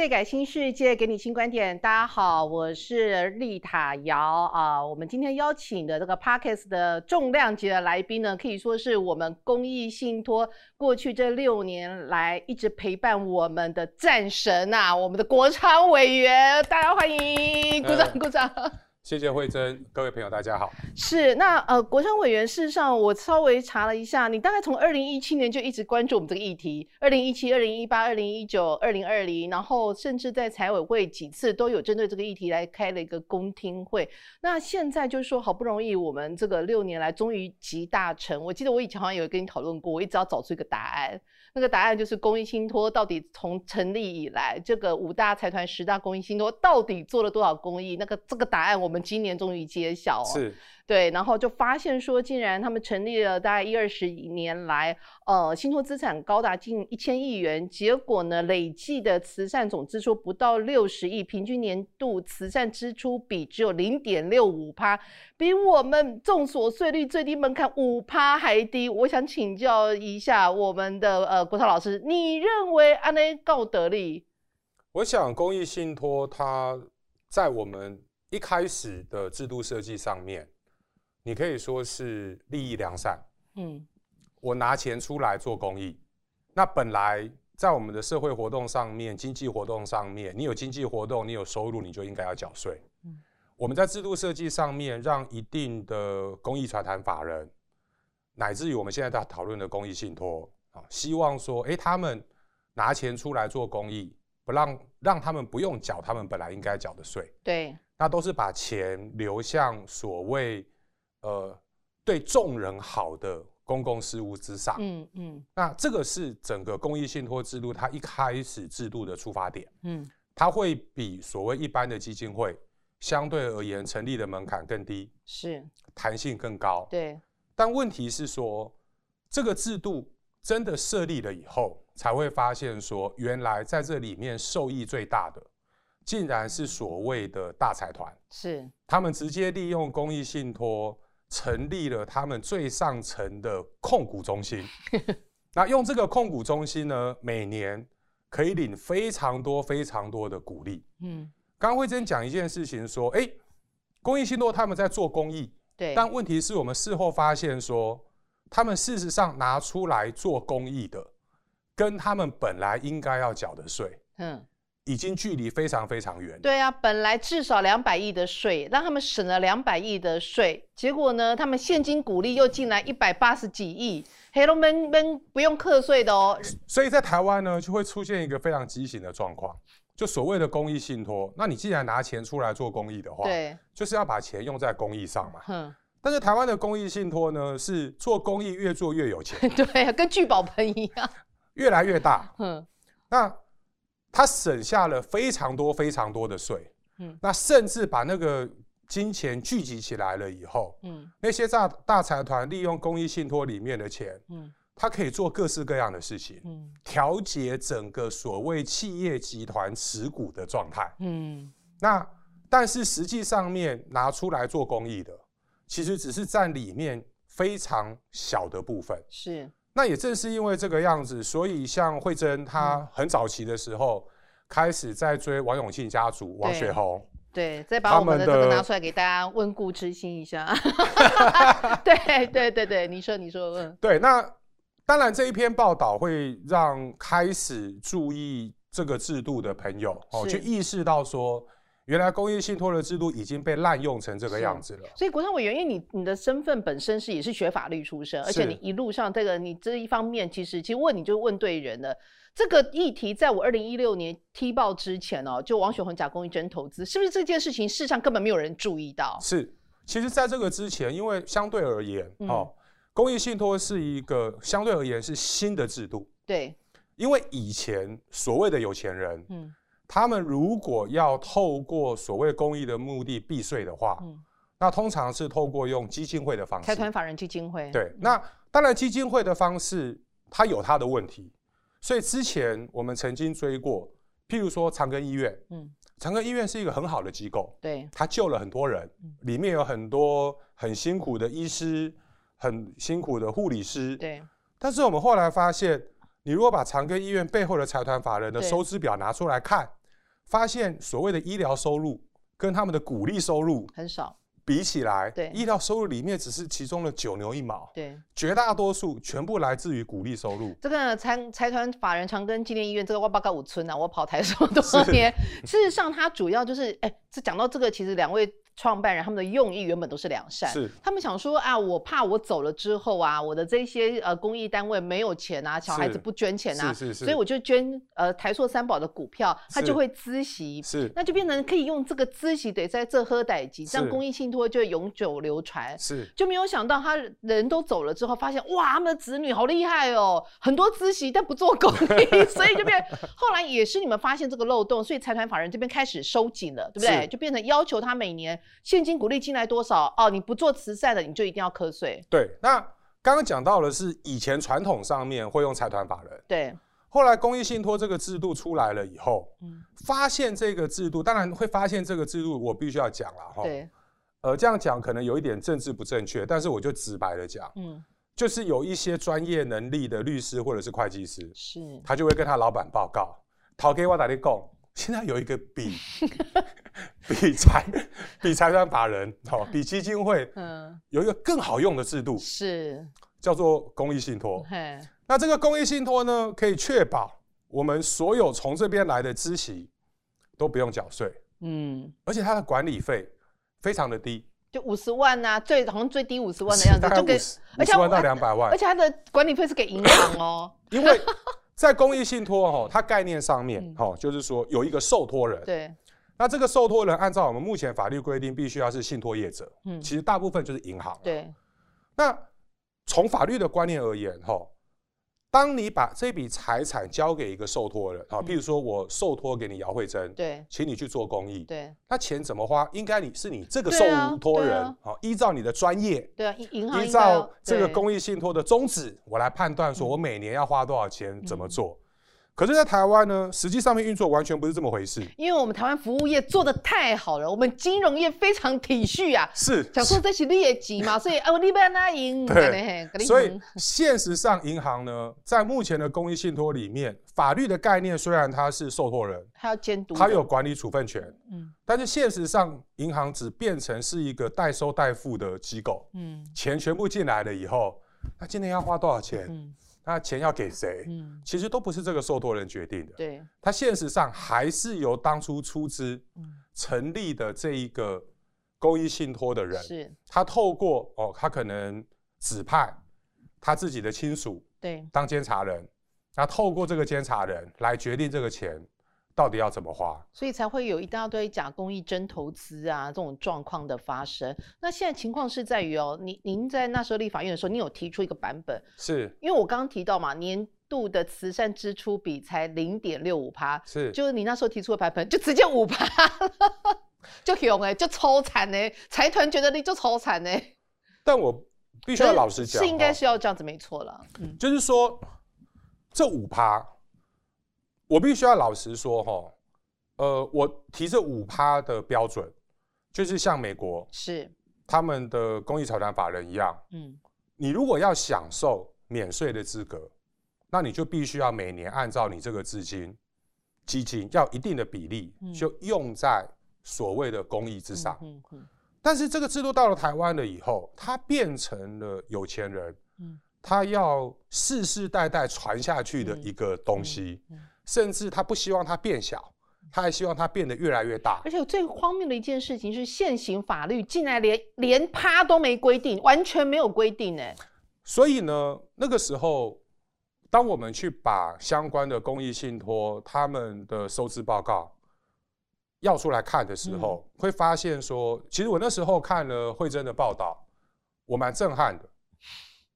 再改新世界，给你新观点。大家好，我是丽塔瑶啊。我们今天邀请的这个 Parkes 的重量级的来宾呢，可以说是我们公益信托过去这六年来一直陪伴我们的战神啊，我们的国昌委员，大家欢迎，鼓掌鼓掌。谢谢慧珍，各位朋友，大家好。是那呃，国昌委员，事实上我稍微查了一下，你大概从二零一七年就一直关注我们这个议题，二零一七、二零一八、二零一九、二零二零，然后甚至在财委会几次都有针对这个议题来开了一个公听会。那现在就是说，好不容易我们这个六年来终于集大成。我记得我以前好像有跟你讨论过，我一直要找出一个答案。那个答案就是公益信托到底从成立以来，这个五大财团、十大公益信托到底做了多少公益？那个这个答案我们今年终于揭晓。是。对，然后就发现说，竟然他们成立了大概一二十年来，呃，信托资产高达近一千亿元，结果呢，累计的慈善总支出不到六十亿，平均年度慈善支出比只有零点六五趴，比我们众所税率最低门槛五趴还低。我想请教一下我们的呃国超老师，你认为安内告得利？我想公益信托它在我们一开始的制度设计上面。你可以说是利益良善，嗯，我拿钱出来做公益，那本来在我们的社会活动上面、经济活动上面，你有经济活动，你有收入，你就应该要缴税。嗯，我们在制度设计上面，让一定的公益财团法人，乃至于我们现在在讨论的公益信托啊，希望说，哎，他们拿钱出来做公益，不让让他们不用缴他们本来应该缴的税。对，那都是把钱流向所谓。呃，对众人好的公共事务之上，嗯嗯，那这个是整个公益信托制度它一开始制度的出发点，嗯，它会比所谓一般的基金会相对而言成立的门槛更低，是。弹性更高，对。但问题是说，这个制度真的设立了以后，才会发现说，原来在这里面受益最大的，竟然是所谓的大财团，是。他们直接利用公益信托。成立了他们最上层的控股中心，那用这个控股中心呢，每年可以领非常多非常多的鼓励。嗯，刚刚慧珍讲一件事情，说，哎，公益信托他们在做公益，对，但问题是我们事后发现说，他们事实上拿出来做公益的，跟他们本来应该要缴的税，嗯。已经距离非常非常远。对啊，本来至少两百亿的税，让他们省了两百亿的税，结果呢，他们现金股利又进来一百八十几亿，黑龙们们不用课税的哦。所以在台湾呢，就会出现一个非常畸形的状况，就所谓的公益信托。那你既然拿钱出来做公益的话，对，就是要把钱用在公益上嘛。嗯。但是台湾的公益信托呢，是做公益越做越有钱。对，跟聚宝盆一样，越来越大。嗯。那。他省下了非常多非常多的税，嗯，那甚至把那个金钱聚集起来了以后，嗯，那些大大财团利用公益信托里面的钱，嗯，他可以做各式各样的事情，嗯，调节整个所谓企业集团持股的状态，嗯，那但是实际上面拿出来做公益的，其实只是占里面非常小的部分，是。那也正是因为这个样子，所以像慧珍，她很早期的时候开始在追王永庆家族、王雪红，对，再把我们的这个拿出来给大家温故知新一下。对对对对，你说你说，嗯，对。那当然这一篇报道会让开始注意这个制度的朋友哦，去意识到说。原来公益信托的制度已经被滥用成这个样子了。所以国昌委员，因为你你的身份本身是也是学法律出身，而且你一路上这个你这一方面，其实其实问你就问对人了。这个议题在我二零一六年踢爆之前哦，就王雪红假公益真投资，是不是这件事情事实上根本没有人注意到？是，其实在这个之前，因为相对而言哦，公益信托是一个相对而言是新的制度。对，因为以前所谓的有钱人，嗯。他们如果要透过所谓公益的目的避税的话，嗯，那通常是透过用基金会的方式，财团法人基金会。对，那当然基金会的方式它有它的问题，所以之前我们曾经追过，譬如说长庚医院，嗯，长庚医院是一个很好的机构，对，它救了很多人，里面有很多很辛苦的医师，很辛苦的护理师，对。但是我们后来发现，你如果把长庚医院背后的财团法人的收支表拿出来看，发现所谓的医疗收入跟他们的鼓励收入很少。比起来，对医疗收入里面只是其中的九牛一毛，对，绝大多数全部来自于鼓励收入。这个财财团法人长庚纪念医院，这个哇八嘎五村啊，我跑台这么多年，事实上它主要就是，哎，这讲到这个，其实两位。创办人他们的用意原本都是良善，是。他们想说啊，我怕我走了之后啊，我的这些呃公益单位没有钱啊，小孩子不捐钱啊，是是是，所以我就捐呃台塑三宝的股票，它就会孳息，是，那就变成可以用这个孳息得在这喝代级，这样公益信托就会永久流传，是，就没有想到他人都走了之后，发现哇，他们的子女好厉害哦，很多孳息但不做公益，所以就变，后来也是你们发现这个漏洞，所以财团法人这边开始收紧了，对不对？就变成要求他每年现金鼓励金。进来多少哦？你不做慈善的，你就一定要瞌睡。对，那刚刚讲到的是以前传统上面会用财团法人，对。后来公益信托这个制度出来了以后，嗯，发现这个制度，当然会发现这个制度，我必须要讲了哈。对。呃，这样讲可能有一点政治不正确，但是我就直白的讲，嗯，就是有一些专业能力的律师或者是会计师，是，他就会跟他老板报告，讨给我打的供。现在有一个比 比财比财团法人好比基金会，嗯，有一个更好用的制度是。叫做公益信托。那这个公益信托呢，可以确保我们所有从这边来的孳息都不用缴税，嗯，而且它的管理费非常的低，就五十万呐，最好像最低五十万的 样子，就给五十万到两百万，而且它的管理费是给银行哦，因为。在公益信托哈，它概念上面哈，就是说有一个受托人。对。那这个受托人按照我们目前法律规定，必须要是信托业者。嗯。其实大部分就是银行。对。那从法律的观念而言哈。当你把这笔财产交给一个受托人啊，譬如说我受托给你姚慧珍，对，请你去做公益，对，那钱怎么花？应该你是你这个受托人，啊，依照你的专业，对啊，银行依照这个公益信托的宗旨，我来判断说我每年要花多少钱，怎么做。可是，在台湾呢，实际上面运作完全不是这么回事。因为我们台湾服务业做的太好了，我们金融业非常体恤啊，是想说这是劣级嘛，所以啊，我你不要那赢。对，所以现实上，银行呢，在目前的公益信托里面，法律的概念虽然它是受托人，它要监督，它有管理处分权，嗯，但是现实上，银行只变成是一个代收代付的机构，嗯，钱全部进来了以后，那今天要花多少钱？嗯。那钱要给谁？嗯，其实都不是这个受托人决定的。对，他现实上还是由当初出资成立的这一个公益信托的人，是他透过哦，他可能指派他自己的亲属对当监察人，那透过这个监察人来决定这个钱。到底要怎么花？所以才会有一大堆假公益真投资啊这种状况的发生。那现在情况是在于哦，您您在那时候立法院的时候，你有提出一个版本，是因为我刚刚提到嘛，年度的慈善支出比才零点六五趴，是就是你那时候提出的版本就直接五趴，就凶哎，就超惨哎，财团觉得你就超惨哎。但我必须要老实讲，是应该是要这样子没错了，嗯，就是说这五趴。我必须要老实说，哈，呃，我提这五趴的标准，就是像美国是他们的公益财团法人一样，嗯，你如果要享受免税的资格，那你就必须要每年按照你这个资金基金要一定的比例，就用在所谓的公益之上。嗯嗯。但是这个制度到了台湾了以后，它变成了有钱人，嗯，他要世世代代传下去的一个东西。甚至他不希望它变小，他还希望它变得越来越大。而且最荒谬的一件事情是，现行法律竟然连连趴都没规定，完全没有规定呢。所以呢，那个时候，当我们去把相关的公益信托他们的收支报告要出来看的时候，会发现说，其实我那时候看了慧珍的报道，我蛮震撼的。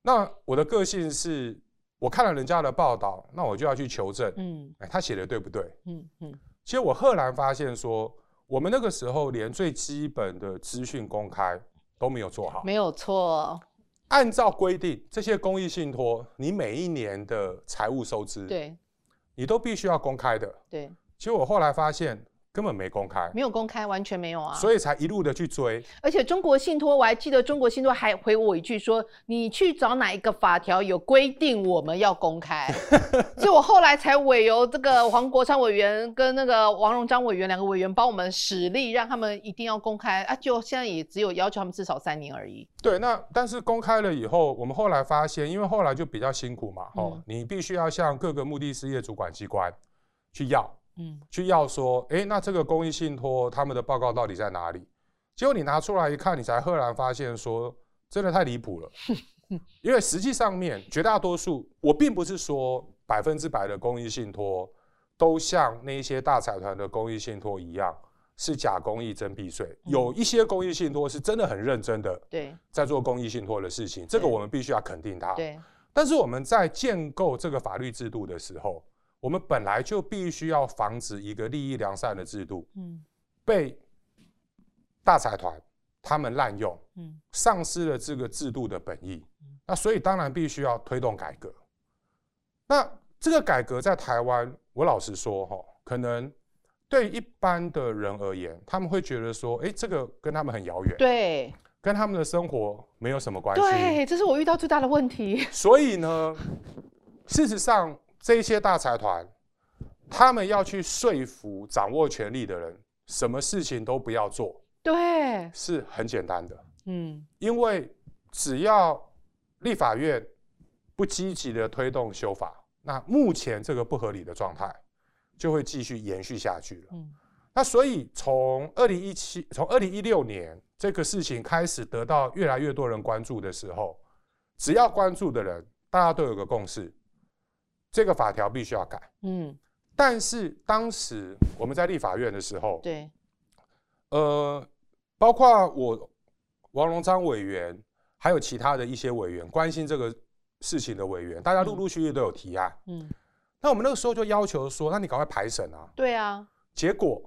那我的个性是。我看了人家的报道，那我就要去求证，嗯，哎，他写的对不对？嗯嗯。其实我赫然发现说，我们那个时候连最基本的资讯公开都没有做好。没有错。按照规定，这些公益信托，你每一年的财务收支，对，你都必须要公开的。对。其实我后来发现，根本没公开，没有公开，完全没有啊，所以才一路的去追。而且中国信托，我还记得中国信托还回我一句说：“你去找哪一个法条有规定我们要公开？” 所以我后来才委由这个黄国昌委员跟那个王荣章委员两个委员帮我们使力，让他们一定要公开啊！就现在也只有要求他们至少三年而已。对，那但是公开了以后，我们后来发现，因为后来就比较辛苦嘛，哦，你必须要向各个目的事业主管机关去要。嗯，去要说，哎，那这个公益信托他们的报告到底在哪里？结果你拿出来一看，你才赫然发现说，真的太离谱了。因为实际上面绝大多数，我并不是说百分之百的公益信托都像那些大财团的公益信托一样是假公益真避税。有一些公益信托是真的很认真的，对，在做公益信托的事情，这个我们必须要肯定它。对，但是我们在建构这个法律制度的时候。我们本来就必须要防止一个利益良善的制度，嗯，被大财团他们滥用，嗯，丧失了这个制度的本意。那所以当然必须要推动改革。那这个改革在台湾，我老实说哈，可能对一般的人而言，他们会觉得说，哎，这个跟他们很遥远，对，跟他们的生活没有什么关系。对，这是我遇到最大的问题。所以呢，事实上。这些大财团，他们要去说服掌握权力的人，什么事情都不要做。对，是很简单的。嗯，因为只要立法院不积极的推动修法，那目前这个不合理的状态就会继续延续下去了。嗯，那所以从二零一七，从二零一六年这个事情开始得到越来越多人关注的时候，只要关注的人，大家都有个共识。这个法条必须要改，嗯，但是当时我们在立法院的时候，对，呃，包括我王荣章委员，还有其他的一些委员关心这个事情的委员，大家陆陆续续都有提案，嗯，那我们那个时候就要求说，那你赶快排审啊，对啊，结果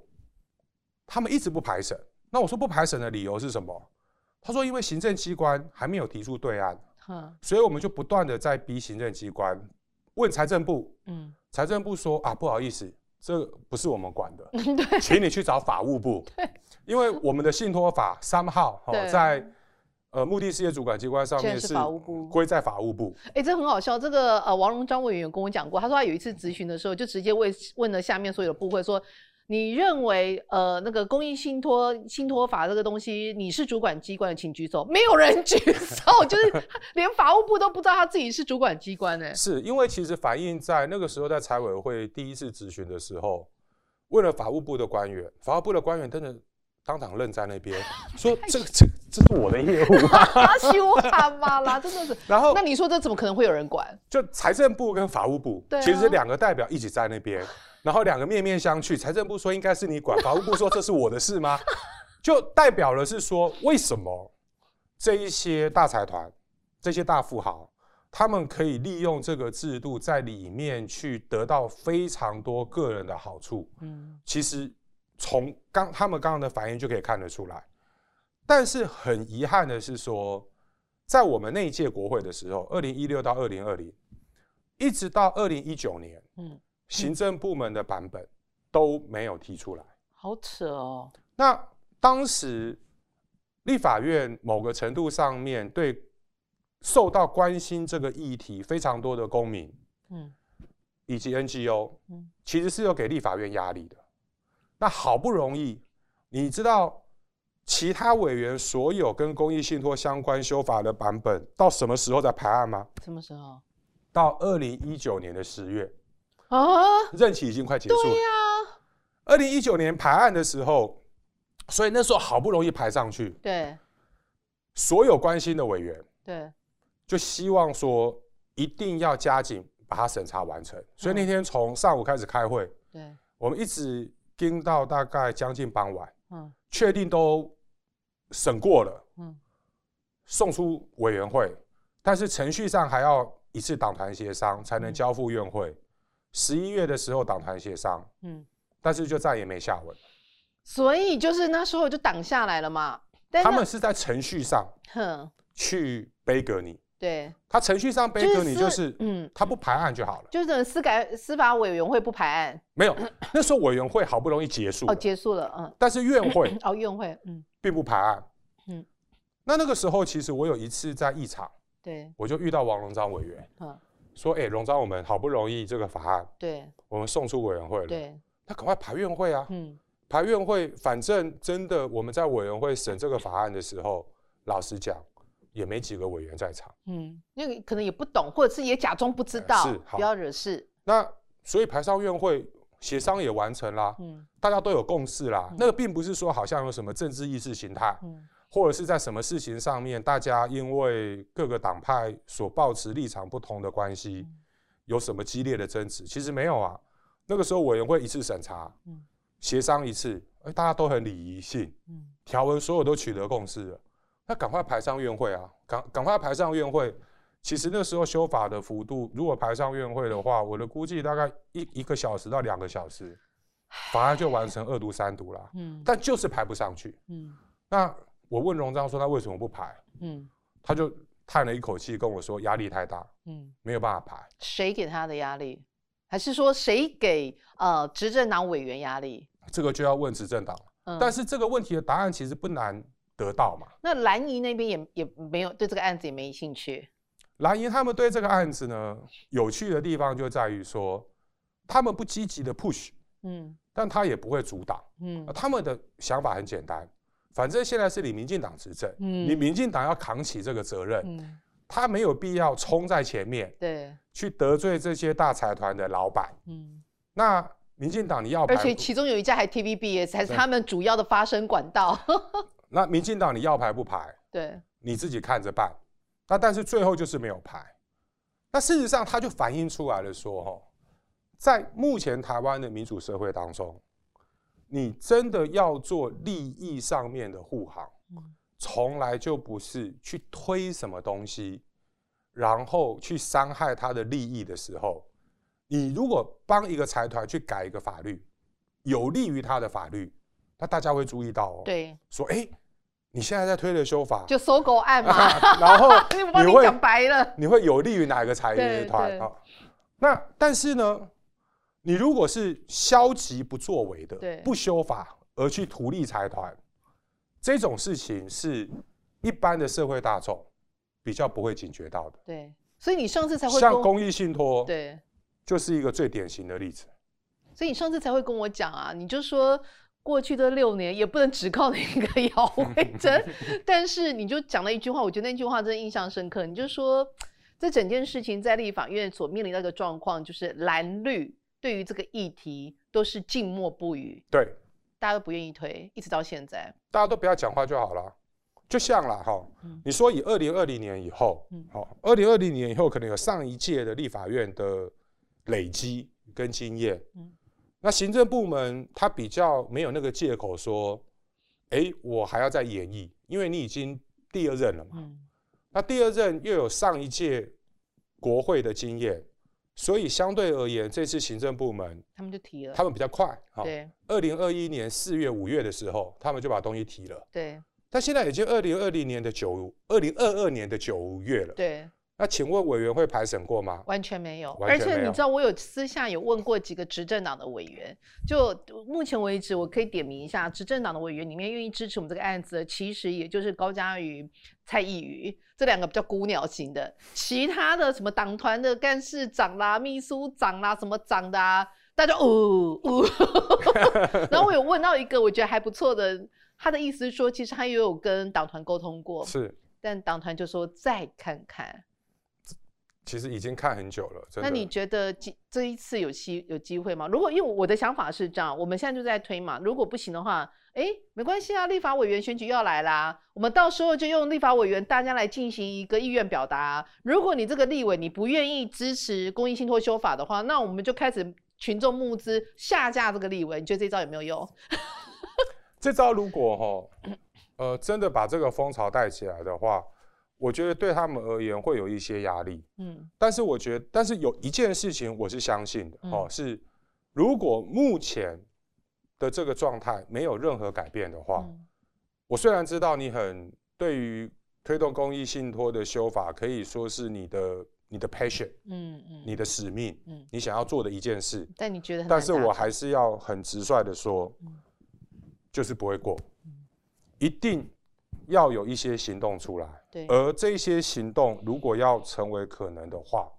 他们一直不排审，那我说不排审的理由是什么？他说因为行政机关还没有提出对案，所以我们就不断的在逼行政机关。问财政部，嗯，财政部说啊，不好意思，这不是我们管的，对，请你去找法务部，对，因为我们的信托法三号，哦，在呃目的事业主管机关上面是归在法务部，哎，这很好笑，这个呃王荣章委员跟我讲过，他说他有一次咨询的时候，就直接问问了下面所有的部会说。你认为呃那个公益信托信托法这个东西，你是主管机关的，请举手。没有人举 手，就是 连法务部都不知道他自己是主管机关呢。是因为其实反映在那个时候在财委会第一次咨询的时候，问了法务部的官员，法务部的官员真的当场愣在那边，说 这个这这是我的业务啊，羞哈嘛啦，真的是。然后那你说这怎么可能会有人管？就财政部跟法务部，其实两个代表一起在那边。然后两个面面相觑，财政部说应该是你管，法务部说这是我的事吗？就代表了是说，为什么这一些大财团、这些大富豪，他们可以利用这个制度在里面去得到非常多个人的好处？嗯，其实从刚他们刚刚的反应就可以看得出来。但是很遗憾的是说，在我们那一届国会的时候，二零一六到二零二零，一直到二零一九年，嗯。行政部门的版本都没有提出来，好扯哦。那当时立法院某个程度上面对受到关心这个议题非常多的公民，嗯，以及 NGO，嗯，其实是有给立法院压力的。那好不容易，你知道其他委员所有跟公益信托相关修法的版本到什么时候在排案吗？什么时候？到二零一九年的十月。啊，任期已经快结束。对呀，二零一九年排案的时候，所以那时候好不容易排上去。对，所有关心的委员，对，就希望说一定要加紧把它审查完成。所以那天从上午开始开会，对，我们一直盯到大概将近傍晚，嗯，确定都审过了，嗯，送出委员会，但是程序上还要一次党团协商才能交付院会。十一月的时候，党团协商，嗯，但是就再也没下文，所以就是那时候就挡下来了嘛。他们是在程序上，哼，去背格你，对，他程序上背格你就是，嗯，他不排案就好了。就是司改司法委员会不排案，没有，那时候委员会好不容易结束，哦，结束了，嗯。但是院会，哦，院会，嗯，并不排案，嗯。那那个时候，其实我有一次在议场，对，我就遇到王荣章委员，嗯，说，哎，荣章，我们好不容易这个法案，对，我们送出委员会了，对，那赶快排院会啊，嗯。排院会，反正真的我们在委员会审这个法案的时候，老实讲，也没几个委员在场。嗯，那个可能也不懂，或者是也假装不知道，是不要惹事。那所以排上院会，协商也完成啦，嗯，大家都有共识啦。那个并不是说好像有什么政治意识形态，嗯，或者是在什么事情上面，大家因为各个党派所抱持立场不同的关系，有什么激烈的争执？其实没有啊。那个时候委员会一次审查，嗯。协商一次，哎，大家都很礼仪性，嗯，条文所有都取得共识了，那赶快排上院会啊，赶赶快排上院会。其实那时候修法的幅度，如果排上院会的话，我的估计大概一一个小时到两个小时，法案就完成二读三读了，嗯，但就是排不上去，嗯，那我问荣章说他为什么不排，嗯，他就叹了一口气跟我说压力太大，嗯，没有办法排。谁给他的压力？还是说谁给呃执政党委员压力？这个就要问执政党了。但是这个问题的答案其实不难得到嘛。那蓝营那边也也没有对这个案子也没兴趣。蓝营他们对这个案子呢，有趣的地方就在于说，他们不积极的 push，嗯，但他也不会阻挡，嗯，他们的想法很简单，反正现在是你民进党执政，嗯，你民进党要扛起这个责任，嗯。他没有必要冲在前面，对，去得罪这些大财团的老板。嗯，那民进党你要，而且其中有一家还 TVBS，才是他们主要的发声管道。那民进党你要排不排？对，你自己看着办。那但是最后就是没有排。那事实上，他就反映出来了，说哈，在目前台湾的民主社会当中，你真的要做利益上面的护航。从来就不是去推什么东西，然后去伤害他的利益的时候，你如果帮一个财团去改一个法律，有利于他的法律，那大家会注意到哦。对，说哎，你现在在推的修法就搜狗案嘛，然后 你会讲白了，你会有利于哪个财团啊？那但是呢，你如果是消极不作为的，不修法而去图利财团。这种事情是一般的社会大众比较不会警觉到的。对，所以你上次才会像公益信托，对，就是一个最典型的例子。所以你上次才会跟我讲啊，你就说过去的六年也不能只靠那个姚伟珍，但是你就讲了一句话，我觉得那句话真的印象深刻。你就说这整件事情在立法院所面临的一个状况，就是蓝绿对于这个议题都是静默不语。对。大家都不愿意推，一直到现在，大家都不要讲话就好了。就像了哈，你说以二零二零年以后，好，二零二零年以后可能有上一届的立法院的累积跟经验，嗯那行政部门他比较没有那个借口说，哎，我还要再演绎，因为你已经第二任了嘛。那第二任又有上一届国会的经验。所以相对而言，这次行政部门他们就提了，他们比较快。对，二零二一年四月、五月的时候，他们就把东西提了。对。但现在已经二零二零年的九，二零二二年的九月了。对。那请问委员会排审过吗？完全没有。而且你知道，我有私下有问过几个执政党的委员，就目前为止，我可以点名一下，执政党的委员里面愿意支持我们这个案子，其实也就是高嘉瑜、蔡依瑜这两个比较孤鸟型的，其他的什么党团的干事长啦、秘书长啦、什么长的啊，大家哦哦。然后我有问到一个我觉得还不错的，他的意思是说，其实他也有跟党团沟通过，是，但党团就说再看看。其实已经看很久了，那你觉得这这一次有机有机会吗？如果因为我的想法是这样，我们现在就在推嘛。如果不行的话，哎，没关系啊，立法委员选举要来啦，我们到时候就用立法委员大家来进行一个意愿表达。如果你这个立委你不愿意支持公益信托修法的话，那我们就开始群众募资下架这个立委。你觉得这招有没有用？这招如果哈，呃，真的把这个风潮带起来的话。我觉得对他们而言会有一些压力，嗯，但是我觉得，但是有一件事情我是相信的，哦，是如果目前的这个状态没有任何改变的话，我虽然知道你很对于推动公益信托的修法，可以说是你的你的 passion，嗯嗯，你的使命，嗯，你想要做的一件事。但你觉得？但是我还是要很直率的说，就是不会过，一定要有一些行动出来。对，而这些行动如果要成为可能的话，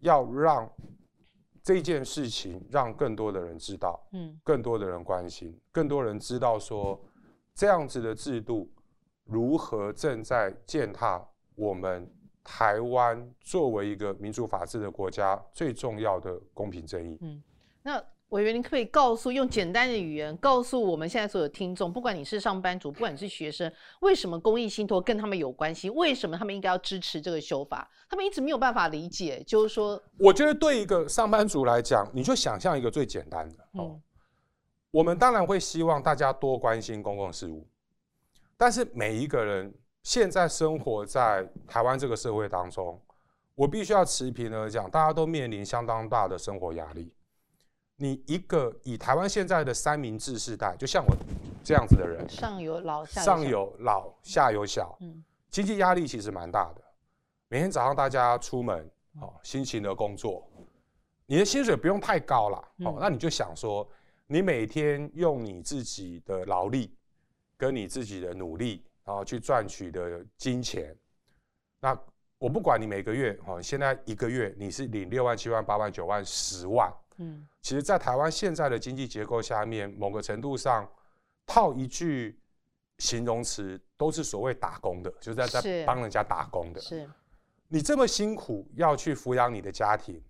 要让这件事情让更多的人知道，嗯，更多的人关心，更多人知道说这样子的制度如何正在践踏我们台湾作为一个民主法治的国家最重要的公平正义。嗯，那。委员，您可以告诉用简单的语言告诉我们现在所有听众，不管你是上班族，不管你是学生，为什么公益信托跟他们有关系？为什么他们应该要支持这个修法？他们一直没有办法理解，就是说，我觉得对一个上班族来讲，你就想象一个最简单的哦，我们当然会希望大家多关心公共事务，但是每一个人现在生活在台湾这个社会当中，我必须要持平的讲，大家都面临相当大的生活压力。你一个以台湾现在的三明治世代，就像我这样子的人，上有老下上有老下有小，嗯，经济压力其实蛮大的。每天早上大家出门，哦，辛勤的工作，你的薪水不用太高了，哦，那你就想说，你每天用你自己的劳力跟你自己的努力，然后去赚取的金钱，那我不管你每个月，哦，现在一个月你是领六万、七万、八万、九万、十万。嗯，其实，在台湾现在的经济结构下面，某个程度上，套一句形容词，都是所谓打工的，就是在在帮人家打工的。是，你这么辛苦要去抚养你的家庭，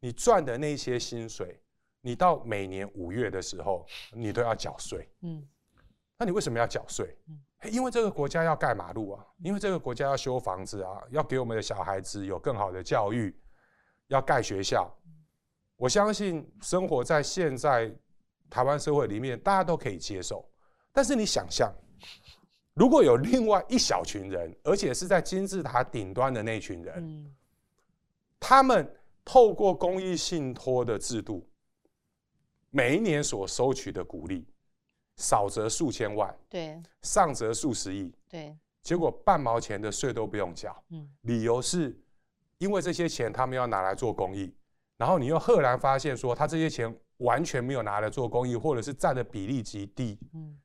你赚的那些薪水，你到每年五月的时候，你都要缴税。嗯，那你为什么要缴税？嗯，因为这个国家要盖马路啊，因为这个国家要修房子啊，要给我们的小孩子有更好的教育，要盖学校。我相信生活在现在台湾社会里面，大家都可以接受。但是你想象，如果有另外一小群人，而且是在金字塔顶端的那群人，他们透过公益信托的制度，每一年所收取的股利，少则数千万，对，上则数十亿，对，结果半毛钱的税都不用缴，嗯，理由是因为这些钱他们要拿来做公益。然后你又赫然发现，说他这些钱完全没有拿来做公益，或者是占的比例极低。嗯，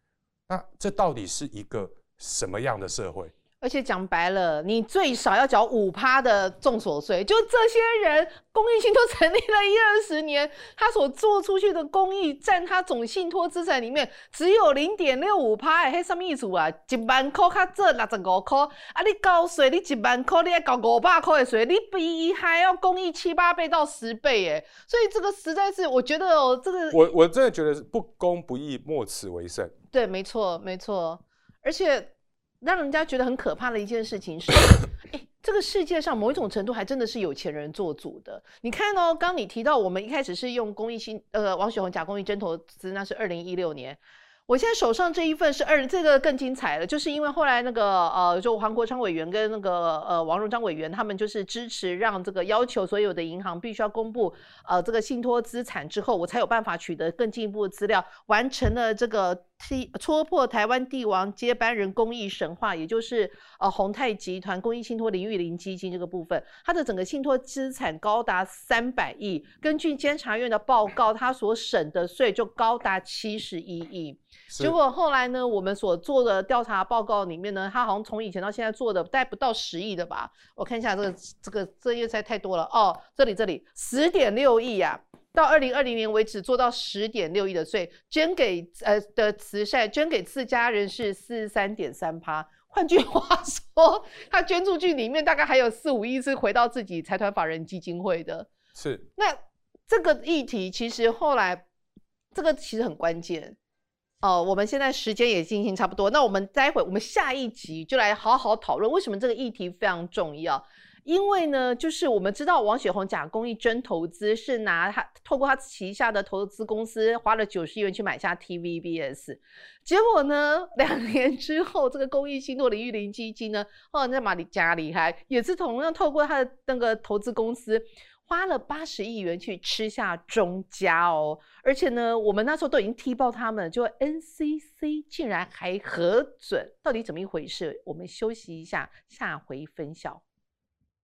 那这到底是一个什么样的社会？而且讲白了，你最少要缴五趴的重所税。就这些人，公益信托成立了一二十年，他所做出去的公益占他总信托资产里面只有零点六五趴。哎，什么意思啊？一万块他这六十五块，啊，你交税，你一万块你要交五百块的税，你比还要公益七八倍到十倍，哎，所以这个实在是，我觉得哦，这个我我真的觉得是不公不义，莫此为甚。对，没错，没错，而且。让人家觉得很可怕的一件事情是，哎，这个世界上某一种程度还真的是有钱人做主的。你看哦，刚你提到我们一开始是用公益新呃王雪红假公益真投资，那是二零一六年。我现在手上这一份是二，这个更精彩了，就是因为后来那个呃，就黄国昌委员跟那个呃王荣章委员，他们就是支持让这个要求所有的银行必须要公布呃这个信托资产之后，我才有办法取得更进一步的资料，完成了这个踢戳破台湾帝王接班人公益神话，也就是呃宏泰集团公益信托林玉林基金这个部分，它的整个信托资产高达三百亿，根据监察院的报告，它所省的税就高达七十一亿。结果后来呢？我们所做的调查报告里面呢，它好像从以前到现在做的带不到十亿的吧？我看一下这个这个这页在太多了哦。这里这里十点六亿呀，到二零二零年为止做到十点六亿的税，捐给呃的慈善捐给自家人是四十三点三趴。换句话说，他捐出去里面大概还有四五亿是回到自己财团法人基金会的。是。那这个议题其实后来这个其实很关键。哦，我们现在时间也进行差不多，那我们待会我们下一集就来好好讨论为什么这个议题非常重要。因为呢，就是我们知道王雪红假公益真投资是拿他透过他旗下的投资公司花了九十亿元去买下 TVBS，结果呢，两年之后这个公益信托林玉玲基金呢，哦，那马里加厉害，也是同样透过他的那个投资公司。花了八十亿元去吃下中家哦，而且呢，我们那时候都已经踢爆他们，就 NCC 竟然还核准，到底怎么一回事？我们休息一下，下回分晓。